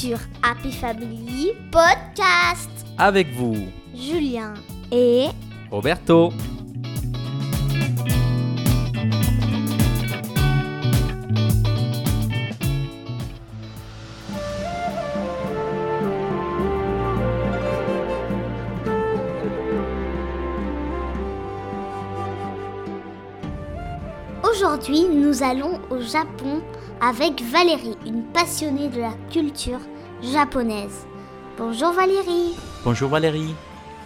Sur Happy Family Podcast Avec vous, Julien et Roberto. Aujourd'hui, nous allons au Japon avec Valérie, une passionnée de la culture japonaise. Bonjour Valérie. Bonjour Valérie.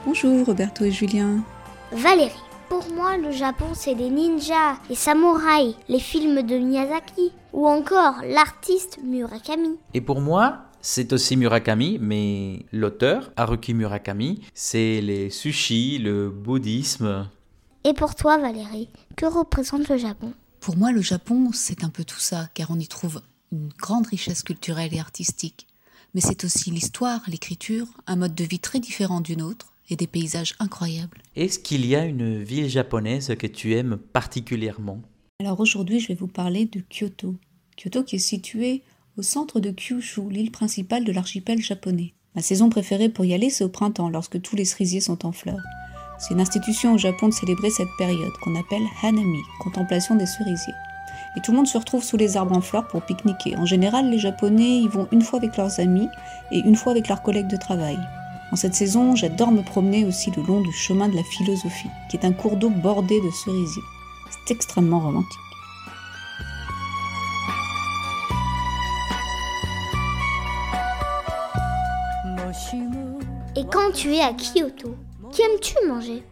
Bonjour Roberto et Julien. Valérie, pour moi, le Japon, c'est des ninjas, les samouraïs, les films de Miyazaki, ou encore l'artiste Murakami. Et pour moi, c'est aussi Murakami, mais l'auteur, Haruki Murakami, c'est les sushis, le bouddhisme. Et pour toi, Valérie, que représente le Japon? Pour moi, le Japon, c'est un peu tout ça, car on y trouve une grande richesse culturelle et artistique. Mais c'est aussi l'histoire, l'écriture, un mode de vie très différent du nôtre et des paysages incroyables. Est-ce qu'il y a une ville japonaise que tu aimes particulièrement? Alors aujourd'hui, je vais vous parler de Kyoto. Kyoto qui est située au centre de Kyushu, l'île principale de l'archipel japonais. Ma saison préférée pour y aller, c'est au printemps, lorsque tous les cerisiers sont en fleurs. C'est une institution au Japon de célébrer cette période qu'on appelle Hanami, contemplation des cerisiers. Et tout le monde se retrouve sous les arbres en fleurs pour pique-niquer. En général, les Japonais y vont une fois avec leurs amis et une fois avec leurs collègues de travail. En cette saison, j'adore me promener aussi le long du chemin de la philosophie, qui est un cours d'eau bordé de cerisiers. C'est extrêmement romantique. Et quand tu es à Kyoto, qu'aimes-tu manger?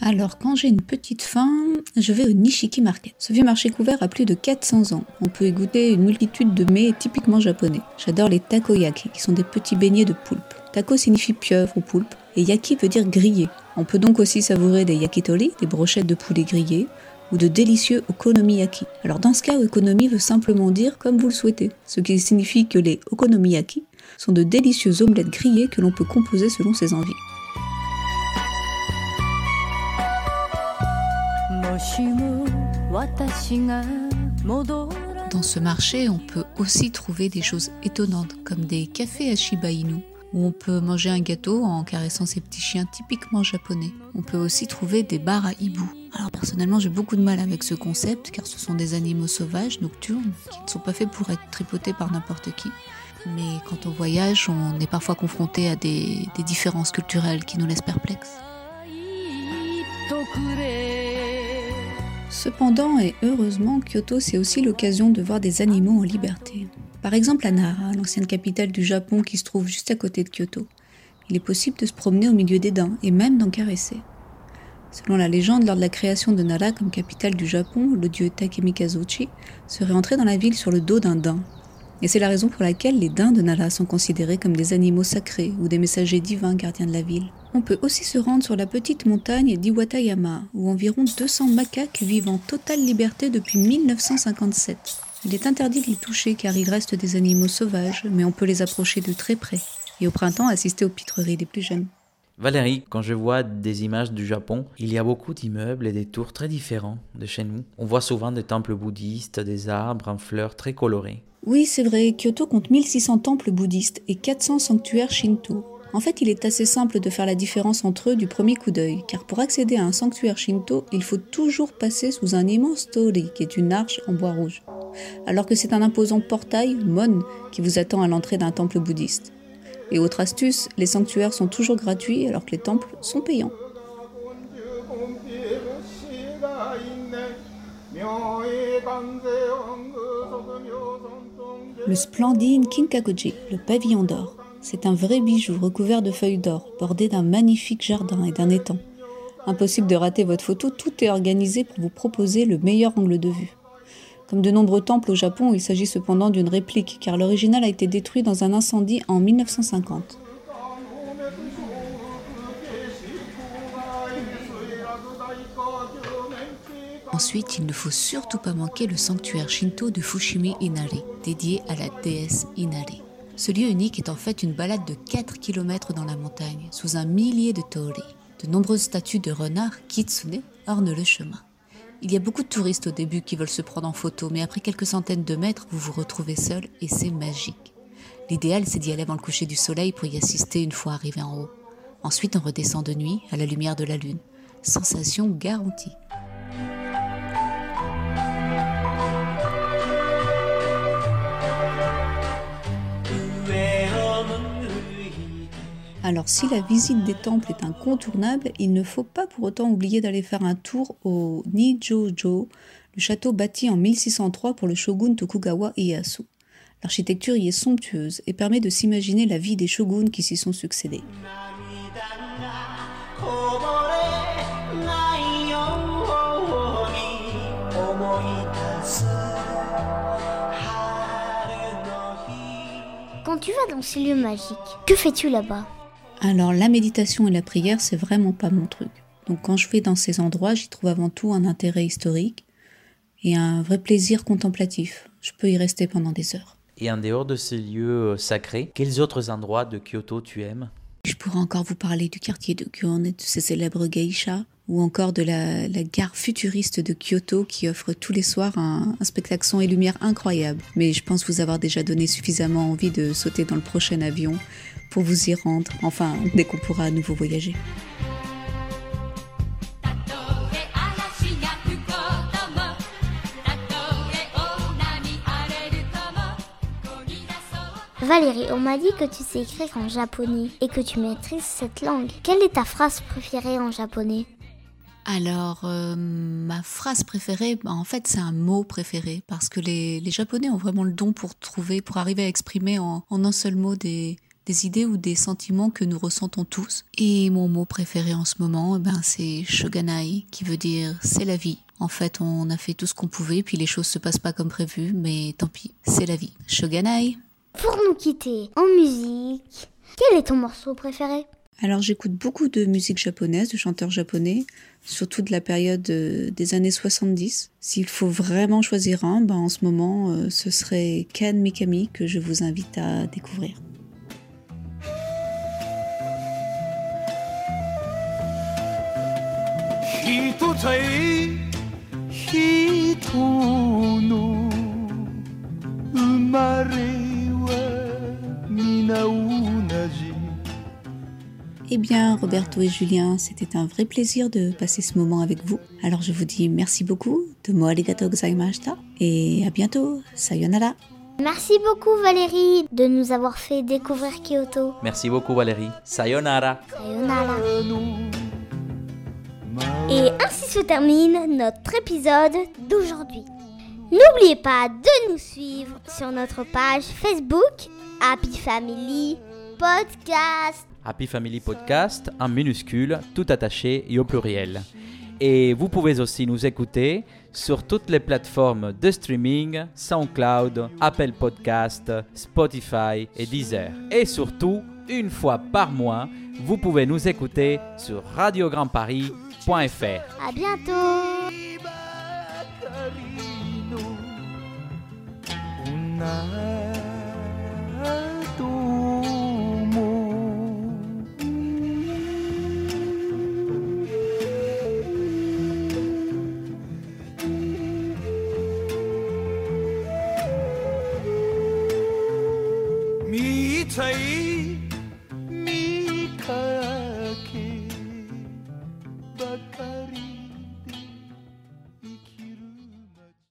Alors, quand j'ai une petite faim, je vais au Nishiki Market. Ce vieux marché couvert a plus de 400 ans. On peut y goûter une multitude de mets typiquement japonais. J'adore les takoyaki, qui sont des petits beignets de poulpe. Tako signifie pieuvre ou poulpe, et yaki veut dire grillé. On peut donc aussi savourer des yakitori, des brochettes de poulet grillées, ou de délicieux okonomiyaki. Alors dans ce cas, okonomi veut simplement dire comme vous le souhaitez, ce qui signifie que les okonomiyaki sont de délicieuses omelettes grillées que l'on peut composer selon ses envies. Dans ce marché, on peut aussi trouver des choses étonnantes, comme des cafés à Shiba Inu, où on peut manger un gâteau en caressant ses petits chiens typiquement japonais. On peut aussi trouver des bars à hibou. Alors personnellement, j'ai beaucoup de mal avec ce concept, car ce sont des animaux sauvages, nocturnes, qui ne sont pas faits pour être tripotés par n'importe qui. Mais quand on voyage, on est parfois confronté à des, des différences culturelles qui nous laissent perplexes. Cependant et heureusement, Kyoto c'est aussi l'occasion de voir des animaux en liberté. Par exemple à Nara, l'ancienne capitale du Japon qui se trouve juste à côté de Kyoto. Il est possible de se promener au milieu des daims et même d'en caresser. Selon la légende, lors de la création de Nara comme capitale du Japon, le dieu Takemikazuchi serait entré dans la ville sur le dos d'un daim. Et c'est la raison pour laquelle les daims de Nara sont considérés comme des animaux sacrés ou des messagers divins gardiens de la ville. On peut aussi se rendre sur la petite montagne d'Iwatayama, où environ 200 macaques vivent en totale liberté depuis 1957. Il est interdit de les toucher car ils restent des animaux sauvages, mais on peut les approcher de très près, et au printemps assister aux pitreries des plus jeunes. Valérie, quand je vois des images du Japon, il y a beaucoup d'immeubles et des tours très différents de chez nous. On voit souvent des temples bouddhistes, des arbres en fleurs très colorés. Oui, c'est vrai, Kyoto compte 1600 temples bouddhistes et 400 sanctuaires shinto. En fait, il est assez simple de faire la différence entre eux du premier coup d'œil, car pour accéder à un sanctuaire shinto, il faut toujours passer sous un immense torii, qui est une arche en bois rouge, alors que c'est un imposant portail, mon, qui vous attend à l'entrée d'un temple bouddhiste. Et autre astuce, les sanctuaires sont toujours gratuits alors que les temples sont payants. Le splendide Kinkakuji, le pavillon d'or. C'est un vrai bijou recouvert de feuilles d'or, bordé d'un magnifique jardin et d'un étang. Impossible de rater votre photo, tout est organisé pour vous proposer le meilleur angle de vue. Comme de nombreux temples au Japon, il s'agit cependant d'une réplique, car l'original a été détruit dans un incendie en 1950. Ensuite, il ne faut surtout pas manquer le sanctuaire shinto de Fushimi Inari, dédié à la déesse Inari. Ce lieu unique est en fait une balade de 4 km dans la montagne, sous un millier de torii. De nombreuses statues de renards, kitsune, ornent le chemin. Il y a beaucoup de touristes au début qui veulent se prendre en photo, mais après quelques centaines de mètres, vous vous retrouvez seul et c'est magique. L'idéal, c'est d'y aller avant le coucher du soleil pour y assister une fois arrivé en haut. Ensuite, on redescend de nuit à la lumière de la lune. Sensation garantie. Alors si la visite des temples est incontournable, il ne faut pas pour autant oublier d'aller faire un tour au Nijojo, le château bâti en 1603 pour le shogun Tokugawa Ieyasu. L'architecture y est somptueuse et permet de s'imaginer la vie des shoguns qui s'y sont succédés. Quand tu vas dans ces lieux magiques, que fais-tu là-bas? Alors la méditation et la prière, c'est vraiment pas mon truc. Donc quand je vais dans ces endroits, j'y trouve avant tout un intérêt historique et un vrai plaisir contemplatif. Je peux y rester pendant des heures. Et en dehors de ces lieux euh, sacrés, quels autres endroits de Kyoto tu aimes? Je pourrais encore vous parler du quartier de Kyon et de ses célèbres geishas, ou encore de la, la gare futuriste de Kyoto qui offre tous les soirs un, un spectacle son et lumière incroyable. Mais je pense vous avoir déjà donné suffisamment envie de sauter dans le prochain avion pour vous y rendre, enfin dès qu'on pourra à nouveau voyager. Valérie, on m'a dit que tu sais écrire en japonais et que tu maîtrises cette langue. Quelle est ta phrase préférée en japonais? Alors, euh, ma phrase préférée, bah, en fait, c'est un mot préféré, parce que les, Japonais ont vraiment le don pour trouver, pour arriver à exprimer en un seul mot des, des idées ou des sentiments que nous ressentons tous. Et mon mot préféré en ce moment, eh ben, c'est shoganai, qui veut dire c'est la vie. En fait, on a fait tout ce qu'on pouvait, puis les choses se passent pas comme prévu, mais tant pis, c'est la vie. Shoganai. Pour nous quitter en musique, quel est ton morceau préféré? Alors j'écoute beaucoup de musique japonaise, de chanteurs japonais, surtout de la période euh, des années 70. S'il faut vraiment choisir un, ben en ce moment, euh, ce serait Ken Mikami que je vous invite à découvrir. 人対人の生まれは皆同じ Eh bien, Roberto et Julien, c'était un vrai plaisir de passer ce moment avec vous. Alors je vous dis merci beaucoup, domo arigatou gozaimashita, et à bientôt, sayonara. Merci beaucoup Valérie de nous avoir fait découvrir Kyoto. Merci beaucoup Valérie. Sayonara. Sayonara. Et ainsi se termine notre épisode d'aujourd'hui. N'oubliez pas de nous suivre sur notre page Facebook Happy Family Podcast. Happy Family Podcast en minuscule, tout attaché et au pluriel. Et vous pouvez aussi nous écouter sur toutes les plateformes de streaming, SoundCloud, Apple Podcast, Spotify et Deezer. Et surtout, une fois par mois, vous pouvez nous écouter sur radiograndparis.fr. À bientôt www.radiocampusparis.fr. À bientôt.